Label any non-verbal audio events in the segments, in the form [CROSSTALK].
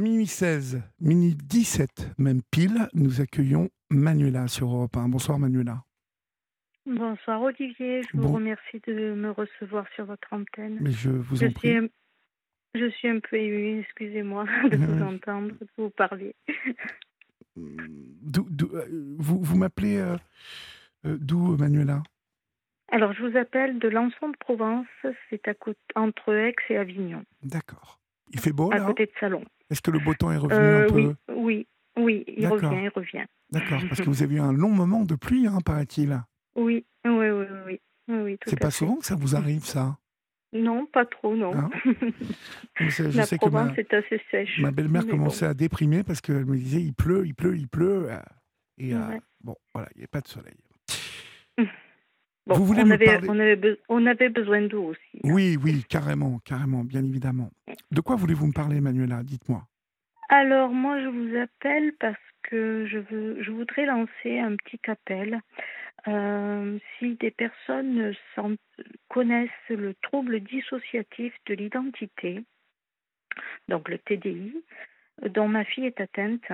À minuit 16, minuit 17, même pile, nous accueillons Manuela sur Europe 1. Bonsoir Manuela. Bonsoir Olivier, je vous remercie de me recevoir sur votre antenne. Mais je vous en prie. je suis un peu émue, excusez-moi [LAUGHS] de vous entendre, de vous parler. Euh, vous vous m'appelez euh, euh, d'où Manuela? Alors je vous appelle de l'Anson de Provence, c'est à côté, entre Aix et Avignon. D'accord. Il fait beau là? À côté de Salon. Est-ce que le beau temps est revenu un peu Oui, oui, il revient, il revient. D'accord, parce que [LAUGHS] vous avez eu un long moment de pluie, hein, paraît-il. Oui, oui, oui, oui. oui, C'est pas souvent que ça vous arrive, ça Non, pas trop, non. Hein [LAUGHS] je, La sais Provence est assez sèche. Ma belle-mère commençait à déprimer parce qu'elle me disait il pleut, il pleut, il pleut. Euh, et euh, bon, voilà, il n'y a pas de soleil. [LAUGHS] vous voulez on, avait, parler... on, avait on, avait, besoin d'eau aussi. Oui, oui, carrément, carrément, bien évidemment. De quoi voulez-vous me parler, Manuela Dites-moi. Alors, moi, je vous appelle parce que je, veux, je voudrais lancer un petit appel. Euh, si des personnes connaissent le trouble dissociatif de l'identité, donc le TDI, dont ma fille est atteinte,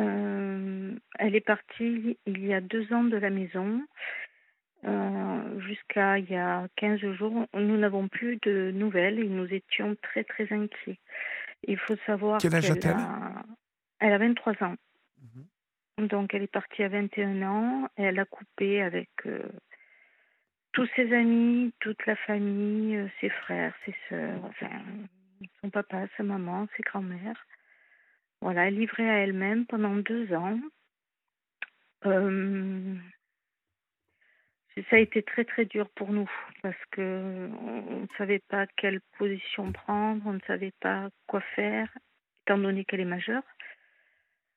euh, elle est partie il y a deux ans de la maison. Euh, jusqu'à il y a 15 jours, nous n'avons plus de nouvelles et nous étions très très inquiets. Il faut savoir Quel âge a-t-elle? Elle a 23 ans. Mhm. Donc elle est partie à 21 ans. Et elle a coupé avec euh, tous ses amis, toute la famille, euh, ses frères, ses sœurs, enfin, son papa, sa maman, ses grands-mères. Voilà, elle livrait à elle-même pendant deux ans. Euh, ça a été très très dur pour nous parce que on ne savait pas quelle position prendre, on ne savait pas quoi faire, étant donné qu'elle est majeure.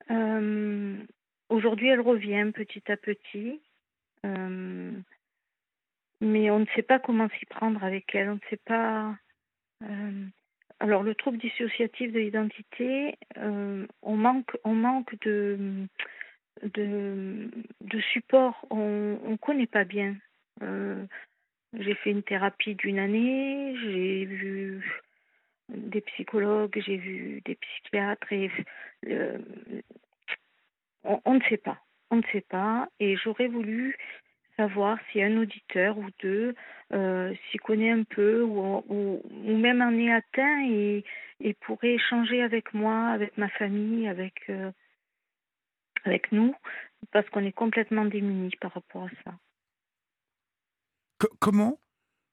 Euh, aujourd'hui, elle revient petit à petit, euh, mais on ne sait pas comment s'y prendre avec elle. On ne sait pas. Euh, alors, le trouble dissociatif de l'identité, on manque, on manque de de, support, on ne connaît pas bien. Euh, j'ai fait une thérapie d'une année, j'ai vu des psychologues, j'ai vu des psychiatres et on, ne sait pas. On ne sait pas et j'aurais voulu savoir si un auditeur ou deux euh, s'y connaît un peu ou, même en est atteint et, pourrait échanger avec moi, avec ma famille, avec euh, avec nous parce qu'on est complètement démunis par rapport à ça. comment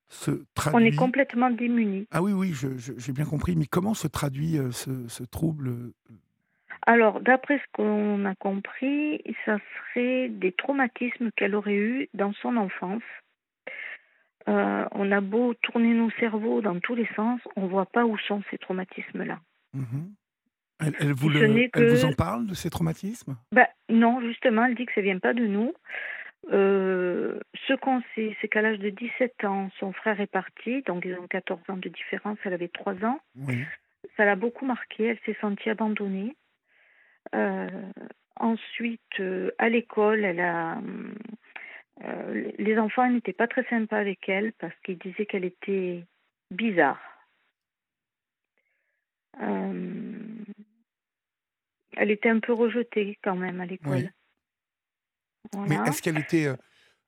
se traduit... On est complètement démunis. Ah oui, oui, j'ai bien compris. Mais comment se traduit euh, ce, trouble euh, Alors, d'après ce qu'on a compris, ça serait des traumatismes qu'elle aurait eus dans son enfance. Euh, on a beau tourner nos cerveaux dans tous les sens, on ne voit pas où sont ces traumatismes-là. Mmh elle, vous, vous, en parle de ces traumatismes? Ben, Non, justement, elle dit que ça ne vient pas de nous. Euh, ce qu'on sait, c'est qu'à l'âge de 17 ans, son frère est parti, donc ils ont 14 ans de différence, elle avait 3 ans. Ça l'a beaucoup marqué, elle s'est sentie abandonnée. Euh, ensuite, euh, à l'école, elle a, les enfants n'étaient pas très sympas avec elle parce qu'ils disaient qu'elle était bizarre. Elle était un peu rejetée quand même à l'école. Mais est-ce qu'elle était euh,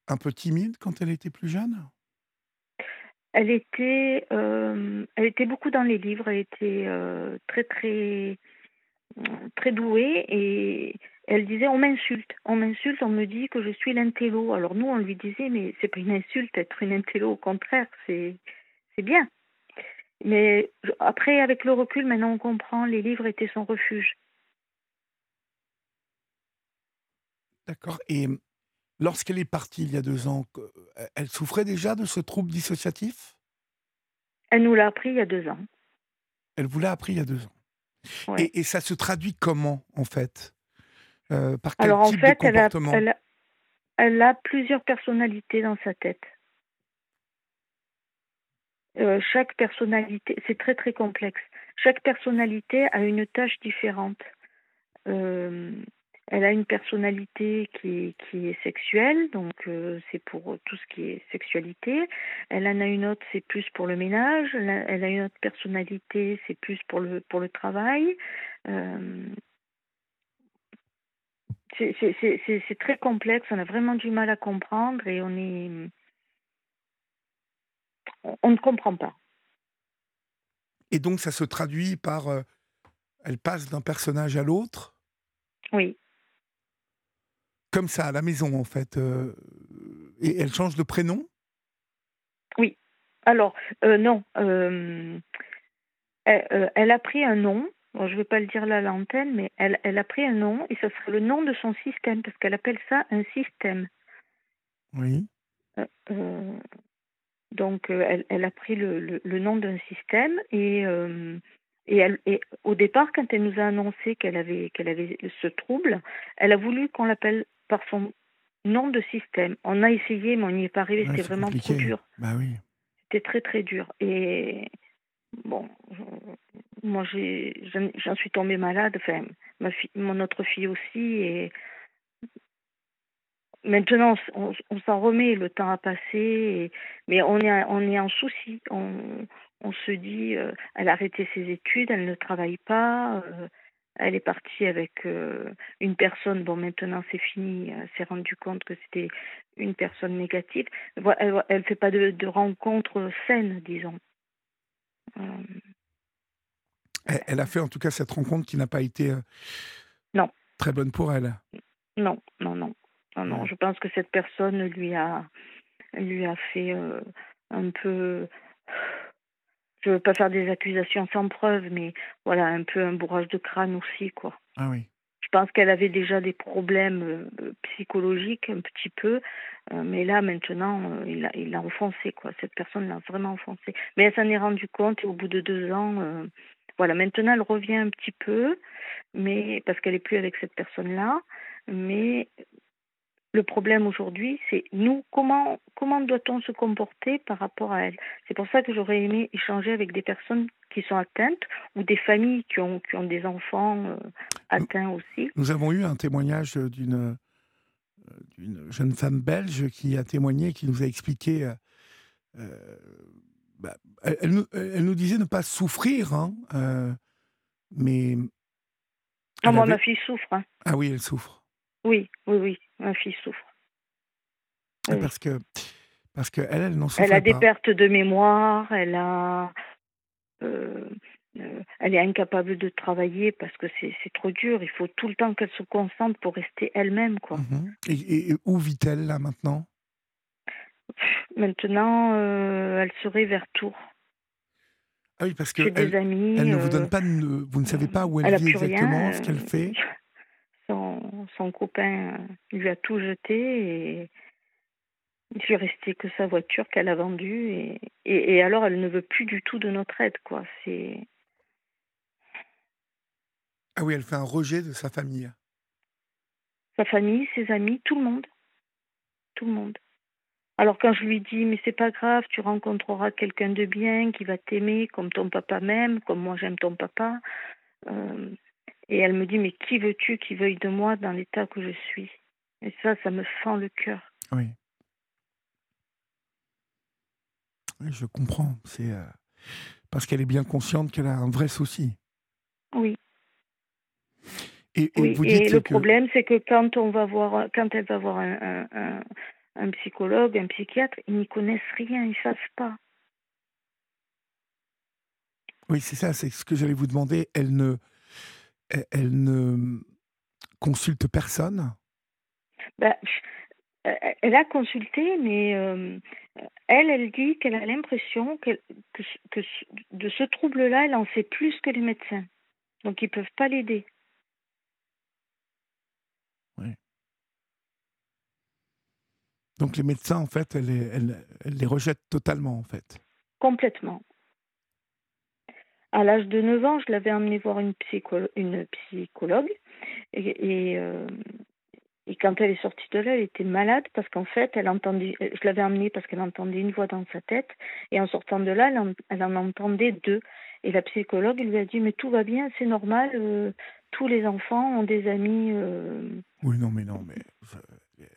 un peu timide quand elle était plus jeune? Elle était, euh, elle était beaucoup dans les livres. Elle était euh, très très très douée et elle disait on m'insulte, on m'insulte, on me dit que je suis l'intello. Alors nous on lui disait mais c'est pas une insulte être une intello, au contraire c'est c'est bien. Mais après avec le recul maintenant on comprend les livres étaient son refuge. D'accord. Et lorsqu'elle est partie il y a deux ans, elle souffrait déjà de ce trouble dissociatif? Elle nous l'a appris il y a deux ans. Elle vous l'a appris il y a deux ans. Et, ça se traduit comment, en fait? Euh, Par quel Alors, type en fait, de comportement? elle a, elle, a, plusieurs personnalités dans sa tête. Euh, chaque personnalité, c'est très très complexe. Chaque personnalité a une tâche différente. Euh, elle a une personnalité qui est, qui est sexuelle, donc euh, c'est pour tout ce qui est sexualité. Elle en a une autre, c'est plus pour le ménage. Elle a, une autre personnalité, c'est plus pour le, pour le travail. Euh, c'est très complexe, on a vraiment du mal à comprendre et on est. On, ne comprend pas. Et donc ça se traduit par. Euh, elle passe d'un personnage à l'autre? Oui. Comme ça, à la maison, en fait. Euh, et elle change de prénom? Oui. Alors, euh, non. elle, elle, a pris un nom je ne vais pas le dire là à l'antenne, mais elle, elle a pris un nom et ce serait le nom de son système, parce qu'elle appelle ça un système. Oui. Euh, euh, donc, euh, elle, elle, a pris le, le, nom d'un système et, et, elle, et au départ, quand elle nous a annoncé qu'elle avait, qu'elle avait ce trouble, elle a voulu qu'on l'appelle par son nom de système. On a essayé, mais on n'y est pas arrivé. C'était vraiment trop dur. Bah oui. C'était très très dur. Et bon, moi j'en suis tombée malade, enfin ma fille, mon autre fille aussi, et maintenant on, s'en remet, le temps a passé, mais on est on est en souci, on, on se dit, euh, elle a arrêté ses études, elle ne travaille pas. Euh, elle est partie avec euh, une personne, bon maintenant c'est fini, elle s'est rendue compte que c'était une personne négative. Elle ne fait pas de, de rencontres saines, disons. Elle, a fait en tout cas cette rencontre qui n'a pas été euh, non. très bonne pour elle. Non, non, non. Non, non. Je pense que cette personne lui a, lui a fait euh, un peu. Je veux pas faire des accusations sans preuve, mais voilà, un peu un bourrage de crâne aussi, quoi. Ah oui. Je pense qu'elle avait déjà des problèmes euh, psychologiques un petit peu, mais là maintenant, il l'a il a enfoncé, quoi. Cette personne l'a vraiment enfoncé. Mais elle s'en est rendue compte et au bout de deux ans, voilà, maintenant elle revient un petit peu, mais parce qu'elle n'est plus avec cette personne-là. Mais le problème aujourd'hui, c'est nous, comment, comment doit-on se comporter par rapport à elle? C'est pour ça que j'aurais aimé échanger avec des personnes qui sont atteintes ou des familles qui ont, qui ont des enfants euh, atteints aussi. Nous avons eu un témoignage d'une jeune femme belge qui a témoigné, qui nous a expliqué euh, euh, bah, elle, nous, disait ne pas souffrir, hein, euh, mais. Ah, moi, ma fille souffre. Hein. Ah oui, elle souffre. Oui, oui, oui, ma fille souffre. Parce que, parce que elle, elle n'en souffre pas. Elle a des pertes de mémoire, elle a. Euh, euh, elle est incapable de travailler parce que c'est trop dur. Il faut tout le temps qu'elle se concentre pour rester elle-même. quoi. Mhm. et, où vit-elle là maintenant? Maintenant, euh, elle serait vers Tours. Ah oui, parce qu'elle elle, elle ne vous donne pas, vous ne savez pas où elle, vit exactement, ce qu'elle fait? [LAUGHS] Son, son, copain lui a tout jeté et il lui resté que sa voiture qu'elle a vendue et, et, alors elle ne veut plus du tout de notre aide, quoi. C'est ah oui, elle fait un rejet de sa famille. Sa famille, ses amis, tout le monde, tout le monde. Alors quand je lui dis mais c'est pas grave, tu rencontreras quelqu'un de bien qui va t'aimer comme ton papa m'aime, comme moi j'aime ton papa. Euh, et elle me dit mais qui veux-tu qui veuille de moi dans l'état que je suis? Et ça, ça me fend le cœur. Oui. Oui, je comprends. C'est euh, parce qu'elle est bien consciente qu'elle a un vrai souci. Oui. Et, vous dites et le problème, c'est que quand on va voir, quand elle va voir un, un psychologue, un psychiatre, ils n'y connaissent rien, ils ne savent pas. Oui, c'est ça, c'est ce que j'allais vous demander. Elle ne, elle ne consulte personne? Ben, Elle a consulté, mais euh, elle, elle dit qu'elle a l'impression que, que, de ce trouble-là, elle en sait plus que les médecins. Donc, ils ne peuvent pas l'aider. Donc les médecins, en fait, elle les, les rejettent totalement, en fait? Complètement. À l'âge de 9 ans, je l'avais emmenée voir une, une psychologue. Et, euh, et, quand elle est sortie de là, elle était malade parce qu'en fait, elle entendait. Je l'avais emmenée parce qu'elle entendait une voix dans sa tête. Et en sortant de là, elle en, entendait deux. Et la psychologue lui a dit Mais tout va bien, c'est normal, euh, tous les enfants ont des amis. euh, Oui, non, mais non, mais ça,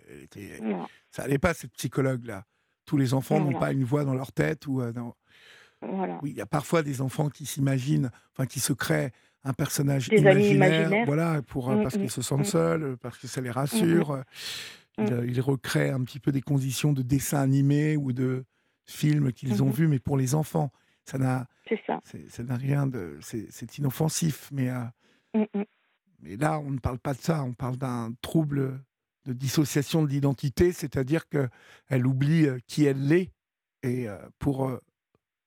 elle était- voilà. ça allait pas cette psychologue là. Tous les enfants n'ont Voilà. pas une voix dans leur tête ou euh, non. Voilà. Oui, il y a parfois des enfants qui s'imaginent, enfin qui se créent un personnage Des imaginaire, voilà, pour euh, Mm, parce mm, qu'ils se sentent mm. seuls, euh, parce que ça les rassure. euh, Mm. Ils, ils recréent un petit peu des conditions de dessin animé ou de films qu'ils ont Mhm. vus, mais pour les enfants, ça n'a, C'est ça. n'a rien de, c'est inoffensif. Mais, euh, Mm, mm. mais là, on ne parle pas de ça, on parle d'un trouble de dissociation de l'identité, c'est-à-dire que elle oublie qui elle est et pour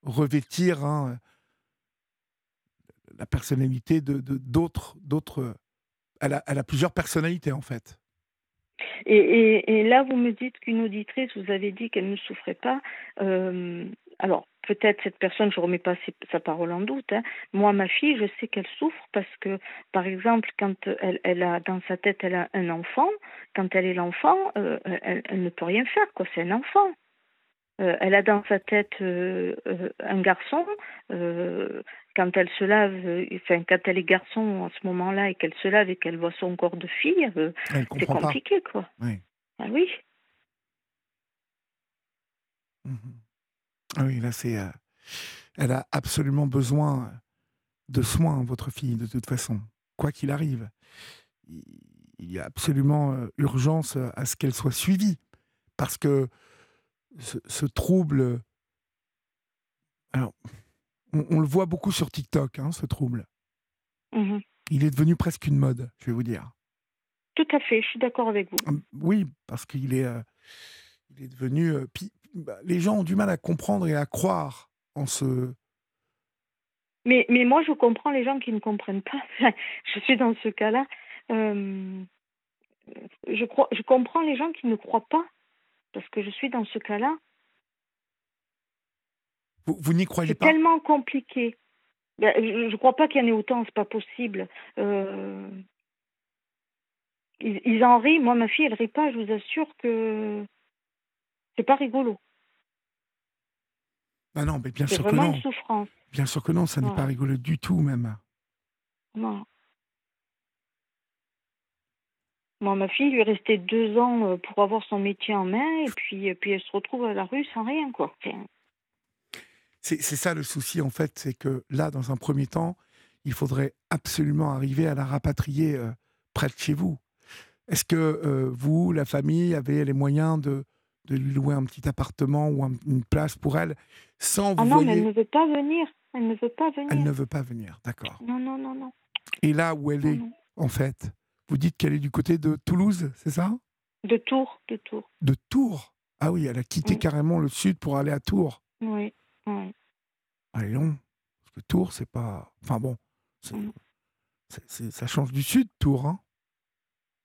revêtir hein, la personnalité de d'autres d'autres. Elle a, plusieurs personnalités en fait. Et, là, vous me dites qu'une auditrice, vous avez dit qu'elle ne souffrait pas. Euh, alors, peut-être cette personne, je ne remets pas sa parole en doute. hein. Moi, ma fille, je sais qu'elle souffre parce que, par exemple, quand elle, elle a dans sa tête, elle a un enfant, quand elle est l'enfant, euh, elle, elle ne peut rien faire, quoi. C'est un enfant. Euh, elle a dans sa tête euh, euh, un garçon. quand elle se lave, enfin quand elle est garçon à ce moment-là et qu'elle se lave et qu'elle voit son corps de fille, c'est pas. compliqué, quoi. Oui. Ah oui. Mhm. Ah oui, là, c'est. elle a absolument besoin de soins, votre fille, de toute façon. Quoi qu'il arrive. Il y a absolument urgence à ce qu'elle soit suivie. Parce que ce, ce trouble. Alors, on, on le voit beaucoup sur TikTok, hein, ce trouble. Mhm. Il est devenu presque une mode, je vais vous dire. Tout à fait, je suis d'accord avec vous. Hum, Oui, parce qu'il est, euh, il est devenu. euh, bah, les gens ont du mal à comprendre et à croire en ce. Mais, mais moi, je comprends les gens qui ne comprennent pas. [LAUGHS] je suis dans ce cas-là. Euh, je, crois, je comprends les gens qui ne croient pas. Parce que je suis dans ce cas-là. Vous, vous n'y croyez C'est pas tellement compliqué. Ben, je ne crois pas qu'il y en ait autant, c'est pas possible. Euh, ils, ils en rient. Moi, ma fille, elle rit pas. Je vous assure que c'est pas rigolo. Ah non, mais bien C'est sûr que vraiment non. une souffrance. Bien sûr que non, ça n'est pas rigolo du tout même. Non. Moi, ma fille, lui est restée deux ans euh, pour avoir son métier en main, et puis, et puis elle se retrouve à la rue sans rien, quoi. C'est c'est ça le souci en fait, c'est que là, dans un premier temps, il faudrait absolument arriver à la rapatrier euh, près de chez vous. Est-ce que euh, vous, la famille, avez les moyens de, de lui louer un petit appartement ou un- une place pour elle sans vous Ah non, mais voyez... elle ne veut pas venir. Elle ne veut pas venir. Elle ne veut pas venir, d'accord. Non, non, non, non. Et là où elle non, est, non. en fait, vous dites qu'elle est du côté de Toulouse, c'est ça? De Tours, de Tours. De Tours? Ah oui, elle a quitté carrément le sud pour aller à Tours. Oui, oui. Et non, parce que Tours, c'est pas. Enfin bon, c'est- Mm. ça change du sud, Tours. Hein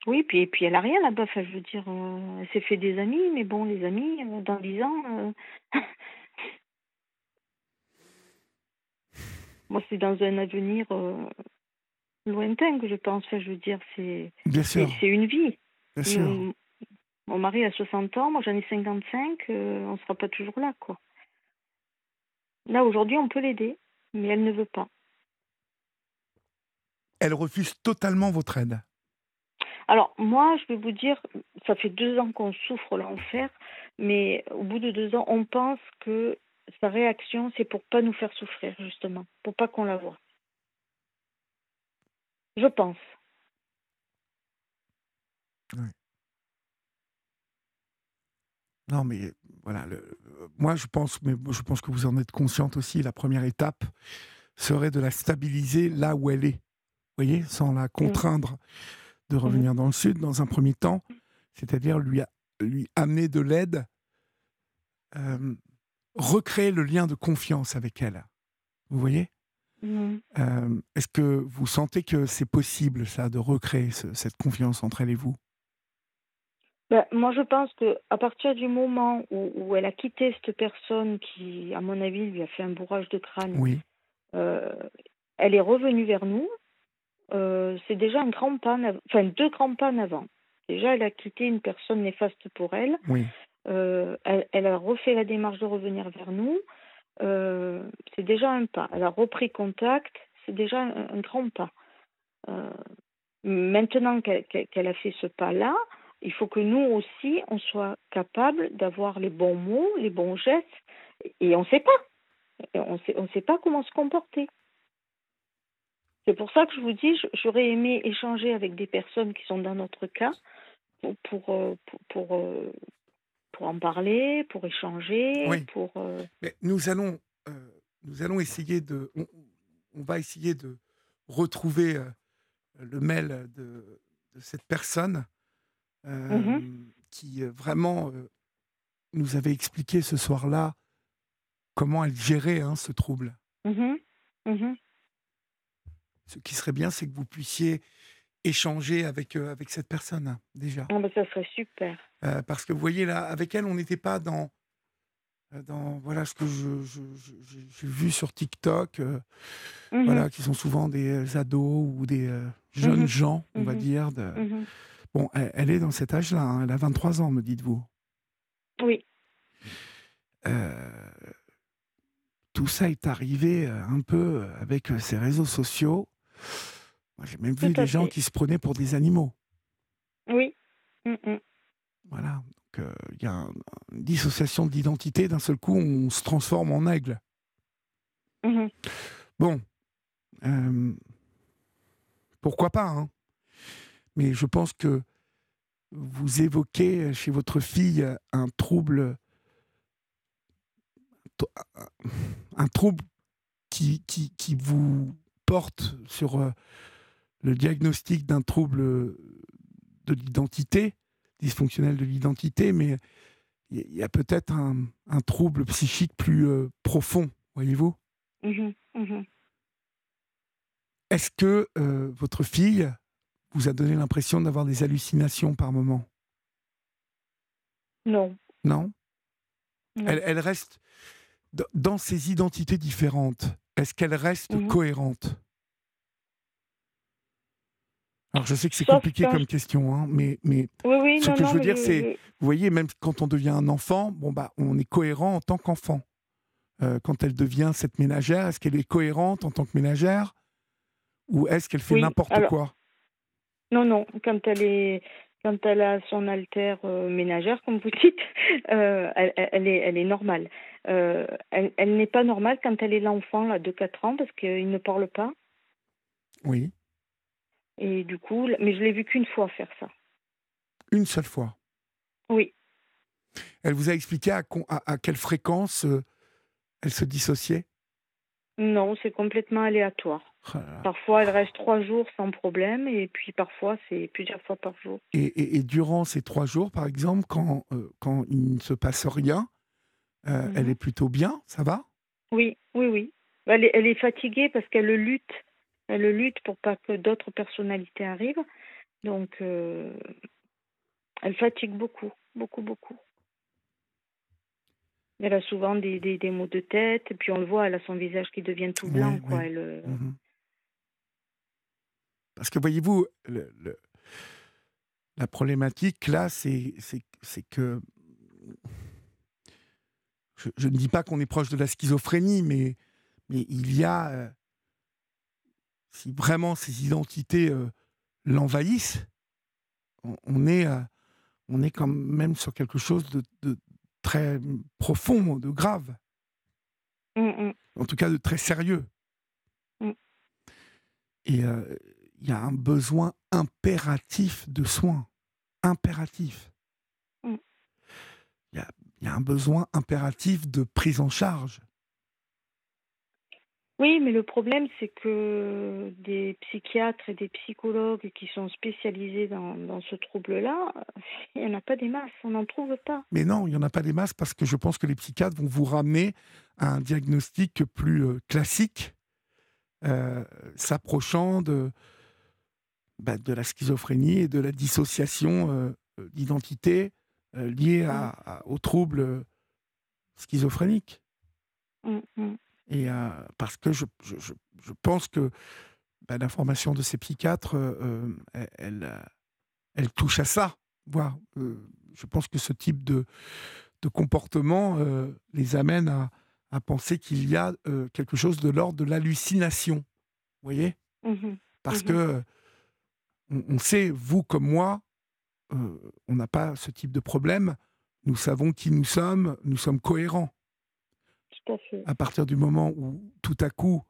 Oui, puis, et puis elle a rien là-bas. Enfin, je veux dire, euh, elle s'est fait des amis, mais bon, les amis, euh, dans dix ans. euh, [LAUGHS] Moi, c'est dans un avenir lointain que je pense. Enfin, je veux dire, c'est une vie. bien sûr. Mon, mon mari a 60 ans, moi j'en ai 55, euh, on ne sera pas toujours là, quoi. Là, aujourd'hui, on peut l'aider, mais elle ne veut pas. Elle refuse totalement votre aide. Alors, moi, je vais vous dire, ça fait deux ans qu'on souffre l'enfer, mais au bout de deux ans, on pense que sa réaction, c'est pour pas nous faire souffrir, justement, pour pas qu'on la voie. Je pense. Non, mais voilà, le- moi je pense, mais je pense que vous en êtes consciente aussi. La première étape serait de la stabiliser là où elle est. Vous voyez, sans la contraindre de revenir dans le sud dans un premier temps, c'est-à-dire lui, lui amener de l'aide, euh, recréer le lien de confiance avec elle. Vous voyez Euh, Est-ce que vous sentez que c'est possible, ça, de recréer ce- cette confiance entre elle et vous? Ben, moi, je pense que à partir du moment où, où elle a quitté cette personne qui, à mon avis, lui a fait un bourrage de crâne, Oui, euh, elle est revenue vers nous. euh, c'est déjà un grand pas, enfin deux grands pas en avant. Déjà, elle a quitté une personne néfaste pour elle. oui. Euh, elle, elle a refait la démarche de revenir vers nous. Euh, c'est déjà un pas. Elle a repris contact. C'est déjà un, grand pas. maintenant qu'elle a fait ce pas-là, il faut que nous aussi, on soit capable d'avoir les bons mots, les bons gestes, et on ne sait pas. On ne sait pas comment se comporter. C'est pour ça que je vous dis, j'aurais aimé échanger avec des personnes qui sont dans notre cas pour, euh, pour, euh, pour, en parler, pour échanger. Pour, euh, nous, allons, nous allons essayer de. On, va essayer de retrouver le mail de, de cette personne mm-hmm. qui vraiment nous avait expliqué ce soir-là comment elle gérait hein, ce trouble. Mm-hmm. Mm-hmm. Ce qui serait bien, c'est que vous puissiez échanger avec, euh, avec cette personne, déjà. Ah bah, ça serait super. Euh, parce que vous voyez, là, avec elle, on n'était pas dans, euh, dans voilà, ce que j'ai vu sur TikTok, mmh voilà, qui sont souvent des ados ou des jeunes mmh gens, on va mmh dire. De... Bon, elle, est dans cet âge-là, hein, elle a 23 ans, me dites-vous. Oui. tout ça est arrivé un peu avec ces réseaux sociaux. J'ai même vu des gens qui se prenaient pour des animaux. Oui. Mm, mm. Voilà. Donc, euh, il y a une dissociation d'identité. D'un seul coup, on se transforme en aigle. Mm-hmm. Bon. Euh, pourquoi pas, hein Mais je pense que vous évoquez chez votre fille un trouble. Un trouble qui, qui, qui vous porte sur euh, le diagnostic d'un trouble de l'identité, dysfonctionnel de l'identité, mais il y a peut-être un, trouble psychique plus euh, profond, voyez-vous? Mmh mmh Est-ce que euh, votre fille vous a donné l'impression d'avoir des hallucinations par moment? Non. Non, Elle, reste dans ses identités différentes. Est-ce qu'elle reste mmh cohérente? Alors je sais que c'est compliqué comme question, hein, mais, mais ce que je veux dire, c'est, vous voyez, même quand on devient un enfant, bon bah, on est cohérent en tant qu'enfant. Euh, quand elle devient cette ménagère, est-ce qu'elle est cohérente en tant que ménagère? Ou est-ce qu'elle fait n'importe quoi? Non, non. Quand elle est, quand elle a son alter euh, ménagère, comme vous dites, [LAUGHS] euh, elle, est, elle est normale. elle, elle n'est pas normale quand elle est l'enfant là de 4 ans parce qu'il ne parle pas. Oui. Et du coup, mais je l'ai vu qu'une fois faire ça. Une seule fois? Oui. Elle vous a expliqué à, à, quelle fréquence euh, elle se dissociait? Non, c'est complètement aléatoire. Oh parfois, elle reste trois jours sans problème, et puis parfois, c'est plusieurs fois par jour. Et, et, durant ces trois jours, par exemple, quand, euh, quand il ne se passe rien, euh, elle mhm. est plutôt bien, ça va? Oui, oui, oui. Elle est, elle est fatiguée parce qu'elle lutte elle lutte pour pas que d'autres personnalités arrivent. Donc, euh, elle fatigue beaucoup, beaucoup, beaucoup. Elle a souvent des, des, maux de tête, et puis on le voit, elle a son visage qui devient tout blanc. quoi. Elle, euh, mhm. Parce que voyez-vous, la problématique là, c'est que. Je, je, ne dis pas qu'on est proche de la schizophrénie, mais, mais il y a euh, si vraiment ces identités euh, l'envahissent, on, est, euh, on est quand même sur quelque chose de, très profond, de grave. Mmh, mmh. En tout cas, de très sérieux. Mmh. Et euh, il y a un besoin impératif de soins. Impératif. Il y, y a un besoin impératif de prise en charge. Oui, mais le problème, c'est que des psychiatres et des psychologues qui sont spécialisés dans, dans ce trouble-là, il n'y en a pas des masses, on n'en trouve pas. Mais non, il n'y en a pas des masses parce que je pense que les psychiatres vont vous ramener à un diagnostic plus euh, classique, euh, s'approchant de, bah, de la schizophrénie et de la dissociation euh, d'identité liée à, mmh. au trouble schizophrénique. Mmh, mmh. Et euh, parce que je, je, je pense que bah, l'information de ces psychiatres, euh, elle, elle, touche à ça. Voir, je pense que ce type de, de comportement les amène à, à penser qu'il y a quelque chose de l'ordre de l'hallucination. Vous voyez? Mmh Parce mmh que on, sait, vous comme moi, on n'a pas ce type de problème. Nous savons qui nous sommes, nous sommes cohérents. Tout à fait. À partir du moment où, tout à coup,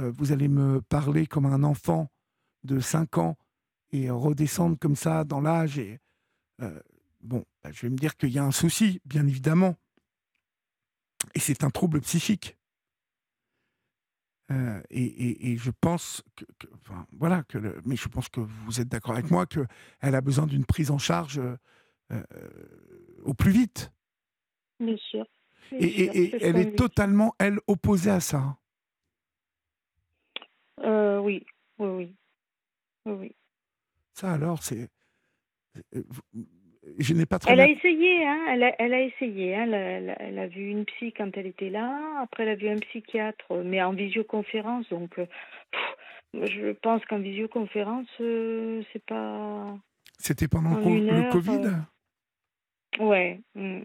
euh, vous allez me parler comme un enfant de 5 ans et redescendre comme ça dans l'âge, et euh, bon, bah, je vais me dire qu'il y a un souci, bien évidemment. Et c'est un trouble psychique. Euh, et, je pense que, voilà que mais je pense que vous êtes d'accord avec moi que elle a besoin d'une prise en charge euh, au plus vite. Bien sûr. Et, elle est totalement elle opposée à ça. oui, oui, oui, oui. Ça alors c'est n'ai pas Elle a essayé, hein, elle, a, elle a essayé. Hein, elle, a, vu une psy quand elle était là. Après, elle a vu un psychiatre, mais en visioconférence. Donc, euh, je pense qu'en visioconférence, euh, c'est pas. C'était pendant le Covid? euh, Ouais. Mm.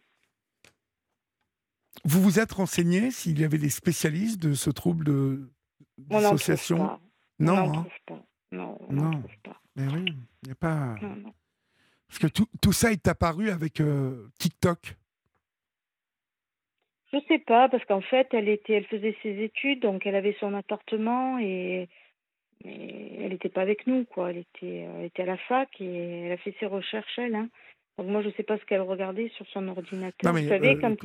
Vous vous êtes renseigné s'il y avait des spécialistes de ce trouble de dissociation Non, on hein. pas. Non, on non. pas. Mais oui, il n'y a pas. Non, non. Parce que tout, ça est apparu avec euh, TikTok. Je sais pas, parce qu'en fait, elle était, elle faisait ses études, donc elle avait son appartement et, elle n'était pas avec nous, quoi. Elle était, était à la fac et elle a fait ses recherches, elle. Hein. Donc moi, je ne sais pas ce qu'elle regardait sur son ordinateur. Vous savez, euh, quand,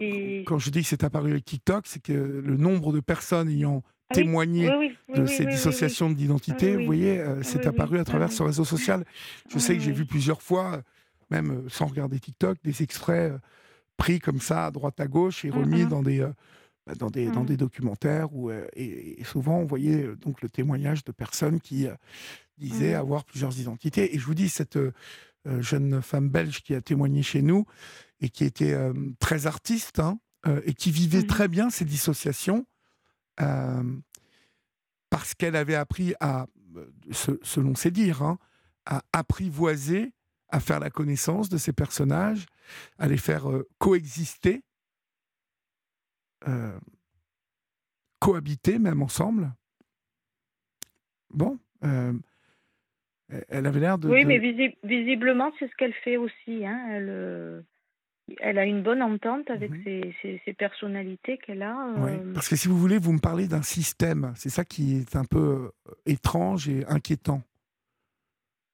quand je dis que c'est apparu avec TikTok, c'est que le nombre de personnes ayant ah témoigné de ces dissociations d'identité, vous voyez, euh, c'est apparu à travers ce réseau social. Je sais que j'ai vu plusieurs fois même euh, sans regarder TikTok, des extraits euh, pris comme ça à droite à gauche et remis dans des euh, bah, dans des, dans mmh. des documentaires où, et, souvent on voyait donc le témoignage de personnes qui disaient mmh. avoir plusieurs identités. Et je vous dis, cette jeune femme belge qui a témoigné chez nous et qui était très artiste hein, et qui vivait mmh. très bien ces dissociations parce qu'elle avait appris à, selon ses dires, hein, à apprivoiser à faire la connaissance de ces personnages, à les faire euh, coexister, euh, cohabiter même ensemble. Bon, euh, elle avait l'air de... Oui, mais visiblement, c'est ce qu'elle fait aussi. Hein. Elle, elle, a une bonne entente avec ces ses, personnalités qu'elle a. Oui, parce que si vous voulez, vous me parlez d'un système. C'est ça qui est un peu étrange et inquiétant.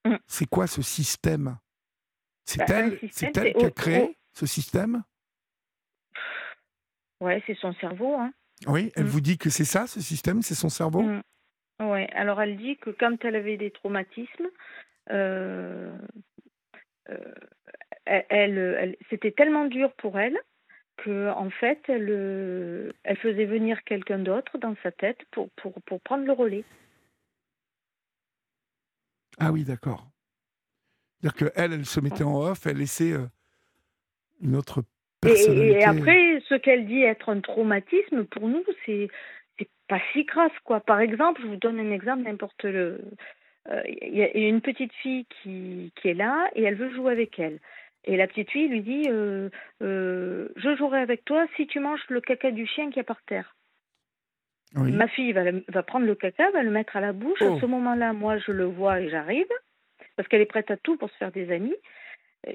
Mmh. C'est quoi ce système? C'est bah, elle, c'est elle qui a créé ce système? Ouais, c'est son cerveau. Hein. Oui, elle mm. vous dit que c'est ça, ce système, c'est son cerveau? Oui, alors elle dit que quand elle avait des traumatismes, euh, euh, elle, c'était tellement dur pour elle que en fait, elle, elle faisait venir quelqu'un d'autre dans sa tête pour, pour, pour prendre le relais. Ah oui, d'accord. C'est-à-dire qu'elle, elle se mettait en off, elle laissait euh, une autre. Et, après, ce qu'elle dit être un traumatisme, pour nous, c'est pas si grave, quoi. Par exemple, je vous donne un exemple, n'importe le. Euh, il y a une petite fille qui, qui est là et elle veut jouer avec elle. Et la petite fille lui dit euh, Je jouerai avec toi si tu manges le caca du chien qui est par terre. Ma fille va, va, prendre le caca, va le mettre à la bouche. À oh. ce moment-là, moi, je le vois et j'arrive parce qu'elle est prête à tout pour se faire des amis.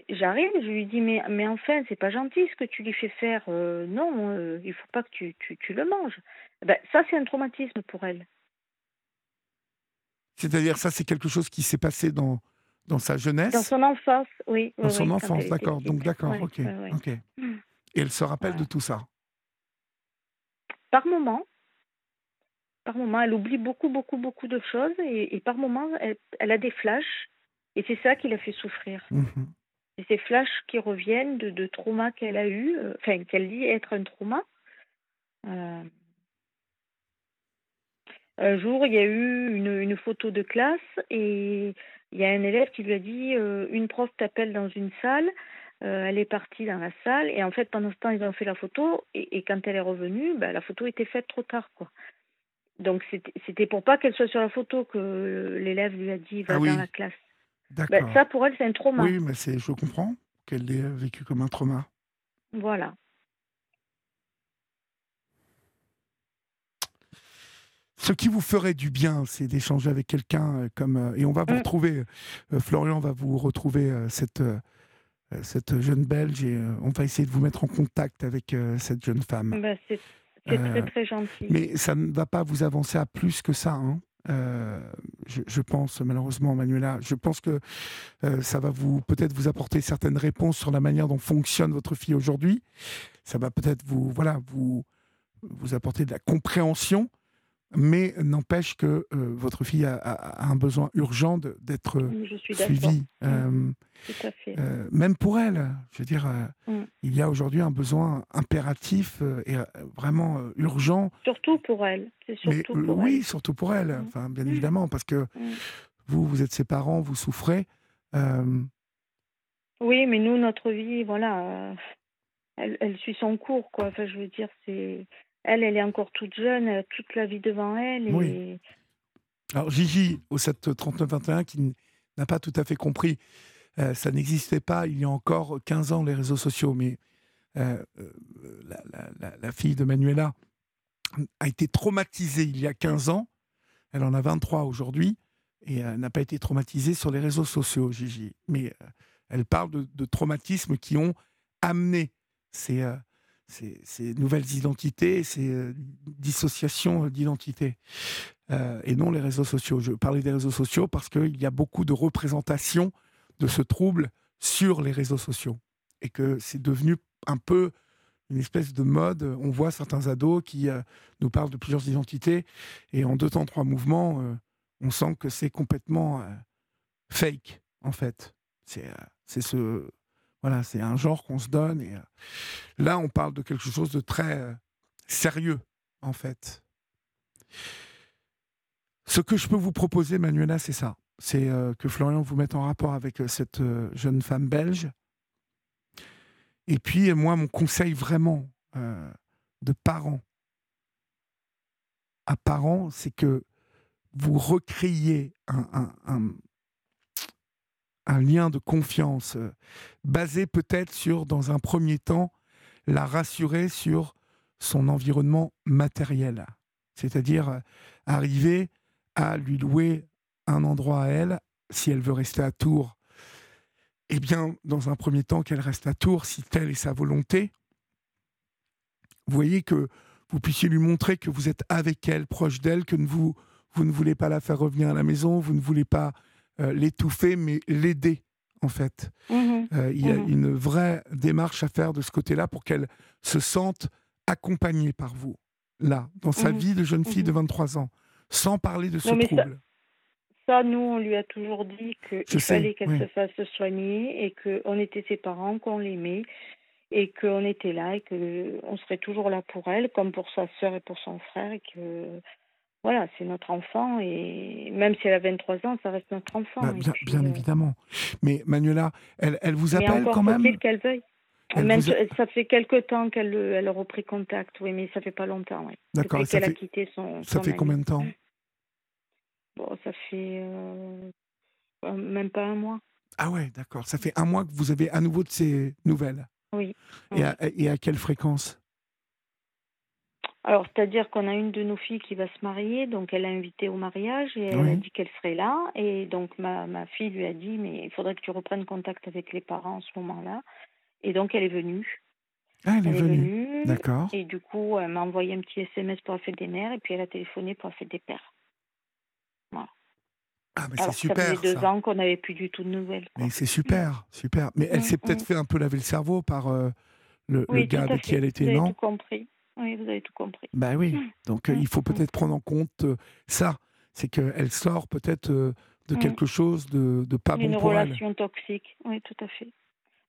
J'arrive, je lui dis mais mais enfin c'est pas gentil ce que tu lui fais faire. Euh, non, euh, il faut pas que tu, tu, tu le manges. Ben, ça c'est un traumatisme pour elle. C'est-à-dire ça c'est quelque chose qui s'est passé dans dans sa jeunesse? Dans son enfance, oui. Dans son enfance, d'accord. Donc d'accord, ok, ok. Et elle se rappelle de tout ça? Par moment. Par moment, elle oublie beaucoup, beaucoup, beaucoup de choses et, et par moment, elle, elle a des flashs et c'est ça qui l'a fait souffrir. Mhm. Et ces flashs qui reviennent de, de traumas qu'elle a eu, euh, enfin qu'elle dit être un trauma. Euh, un jour, il y a eu une, une, photo de classe et il y a un élève qui lui a dit euh, une prof t'appelle dans une salle. elle est partie dans la salle et en fait pendant ce temps ils ont fait la photo et, et quand elle est revenue, bah, la photo était faite trop tard quoi. Donc c'était pour pas qu'elle soit sur la photo que l'élève lui a dit va ah dans la classe. Ben, ça, pour elle, c'est un trauma. Oui, mais je comprends qu'elle l'ait vécu comme un trauma. Voilà. ce qui vous ferait du bien, c'est d'échanger avec quelqu'un comme. et on va vous Mm. retrouver, Florian va vous retrouver cette, cette jeune Belge et on va essayer de vous mettre en contact avec cette jeune femme. Bah, c'est c'est très Euh, très gentil. Mais ça ne va pas vous avancer à plus que ça. hein. Euh, je, pense malheureusement, Manuela, je pense que euh, ça va vous peut-être vous apporter certaines réponses sur la manière dont fonctionne votre fille aujourd'hui. Ça va peut-être vous voilà vous vous apporter de la compréhension, mais n'empêche que euh, votre fille a, a- a un besoin urgent d'être d'accord. suivie, euh, Tout à fait. euh, même pour elle. Je veux dire, euh, Mm. il y a aujourd'hui un besoin impératif euh, et euh, vraiment euh, urgent Surtout pour elle. Mais surtout euh, pour oui, elle. surtout pour elle. Mm. Enfin, bien évidemment, parce que Mm. vous, vous êtes ses parents, vous souffrez. Euh, Oui, mais nous, notre vie, voilà, euh, elle, elle suit son cours, quoi. Enfin, je veux dire, c'est. Elle, elle est encore toute jeune, a toute la vie devant elle. Oui. Alors, Gigi, au 7 39-21, qui n'a pas tout à fait compris, euh, ça n'existait pas il y a encore 15 ans, les réseaux sociaux, mais euh, euh, la, fille de Manuela a été traumatisée il y a 15 ans. Elle en a 23 aujourd'hui et n'a pas été traumatisée sur les réseaux sociaux, Gigi. Mais euh, elle parle de, traumatismes qui ont amené ces, euh, ces, nouvelles identités, ces euh, dissociations d'identité, euh, et non les réseaux sociaux. Je parlais des réseaux sociaux parce qu'il y a beaucoup de représentations de ce trouble sur les réseaux sociaux et que c'est devenu un peu une espèce de mode. On voit certains ados qui euh, nous parlent de plusieurs identités et en deux temps, trois mouvements, euh, on sent que c'est complètement euh, fake, en fait. Euh, c'est ce. Voilà, c'est un genre qu'on se donne. Euh, là, on parle de quelque chose de très euh, sérieux, en fait. Ce que je peux vous proposer, Manuela, c'est ça. C'est euh, que Florian vous mette en rapport avec cette jeune femme belge. Et puis, moi, mon conseil vraiment de parents à parents, c'est que vous un- un- un lien de confiance euh, basé peut-être sur, dans un premier temps, la rassurer sur son environnement matériel. C'est-à-dire euh, arriver à lui louer un endroit à elle, si elle veut rester à Tours, eh bien, dans un premier temps, qu'elle reste à Tours, si telle est sa volonté. Vous voyez que vous puissiez lui montrer que vous êtes avec elle, proche d'elle, que vous, vous ne voulez pas la faire revenir à la maison, vous ne voulez pas l'étouffer, mais l'aider, en fait. Mhm. Euh, il y a Mhm. une vraie démarche à faire de ce côté-là pour qu'elle se sente accompagnée par vous, là, dans sa Mhm. vie de jeune fille de Mhm. 23 ans, sans parler de ce Non, mais ça- trouble. Ça, nous, on lui a toujours dit Je qu'il fallait qu'elle oui. se fasse soigner et qu'on était ses parents, qu'on l'aimait et qu'on était là et qu'on serait toujours là pour elle, comme pour sa sœur et pour son frère. Et que, voilà, c'est notre enfant et même si elle a 23 ans, ça reste notre enfant. Bah, bien, puis, bien euh, évidemment. Mais Manuela, elle, elle vous mais appelle encore quand même qu'elle veuille. Même a- ça fait quelque temps qu'elle elle a repris contact, oui, mais ça fait pas longtemps, oui. D'accord, ça qu'elle a fait, quitté son. ça son fait ami. combien de temps [CLEARS THROAT] Bon, ça fait euh, euh, même pas un mois. Ah ouais, d'accord. Ça fait un mois que vous avez à nouveau de ces nouvelles. Oui. Et oui. à, et à quelle fréquence? Alors, c'est-à-dire qu'on a une de nos filles qui va se marier, donc elle a invité au mariage et elle Oui. a dit qu'elle serait là. Et donc ma, ma fille lui a dit, mais il faudrait que tu reprennes contact avec les parents en ce moment-là. Et donc elle est venue. Ah, elle est Elle est venue. venue. D'accord. Et du coup, elle m'a envoyé un petit SMS pour la fête des mères et puis elle a téléphoné pour la fête des pères. Ah, mais c'est que ça super. faisait deux ça. ans qu'on n'avait plus du tout de nouvelles. quoi. Mais c'est super, super. Mais elle Mm, s'est peut-être mm. fait un peu laver le cerveau par euh, le, le Oui, gars avec qui elle était, non tout compris. Oui, vous avez tout compris. Ben oui. [LAUGHS] Donc euh, il faut peut-être prendre en compte euh, ça. C'est qu'elle sort peut-être euh, de quelque chose de, de pas Une bon pour elle. relation toxique, oui, tout à fait.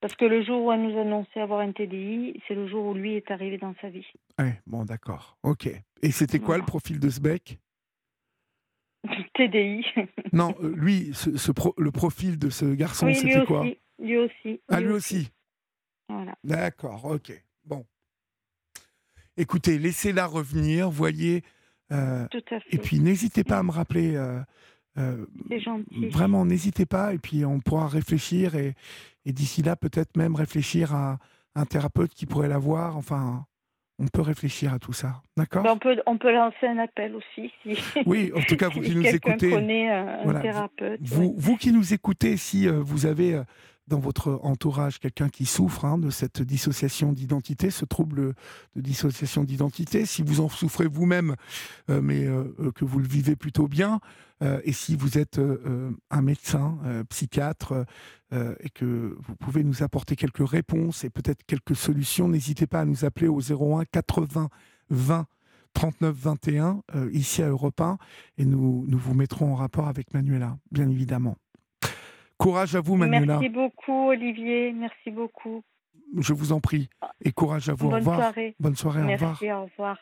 Parce que le jour où elle nous annonçait avoir un TDI, c'est le jour où lui est arrivé dans sa vie. Ouais, bon, d'accord. Ok. Et c'était quoi le profil de ce bec? [LAUGHS] TDI. Non, lui, ce, ce pro- le profil de ce garçon, oui, lui c'était quoi? aussi. Lui aussi. Ah, lui aussi. Voilà. D'accord, ok. Bon. Écoutez, laissez-la revenir, voyez. euh, Tout à fait. et puis n'hésitez pas à me rappeler. euh, euh, c'est gentil. Vraiment, n'hésitez pas, et puis on pourra réfléchir, et, et d'ici là, peut-être même réfléchir à un thérapeute qui pourrait la voir. Enfin, on peut réfléchir à tout ça. D'accord? Ben, on, peut, on peut lancer un appel aussi. Si, [LAUGHS] Oui, en tout cas, vous si qui nous écoutez, un, thérapeute. vous, ouais. vous qui nous écoutez, si euh, vous avez euh, dans votre entourage quelqu'un qui souffre hein, de cette dissociation d'identité, ce trouble de dissociation d'identité, si vous en souffrez vous-même, euh, mais euh, euh, que vous le vivez plutôt bien, et si vous êtes un médecin, psychiatre, et que vous pouvez nous apporter quelques réponses et peut-être quelques solutions, n'hésitez pas à nous appeler au 01 80 20 39 21 euh, ici à Europe 1 et nous, nous vous mettrons en rapport avec Manuela, bien évidemment. Courage à vous, Manuela. Merci beaucoup, Olivier. Merci beaucoup. Je vous en prie. Et courage à vous. au Bonne revoir. soirée. Bonne soirée. Au revoir. Merci, au revoir.